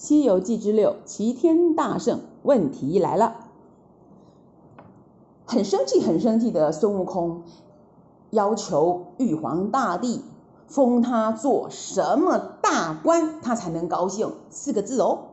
西游记之六齐天大圣问题来了。很生气很生气的孙悟空要求玉皇大帝封他做什么大官他才能高兴。四个字哦。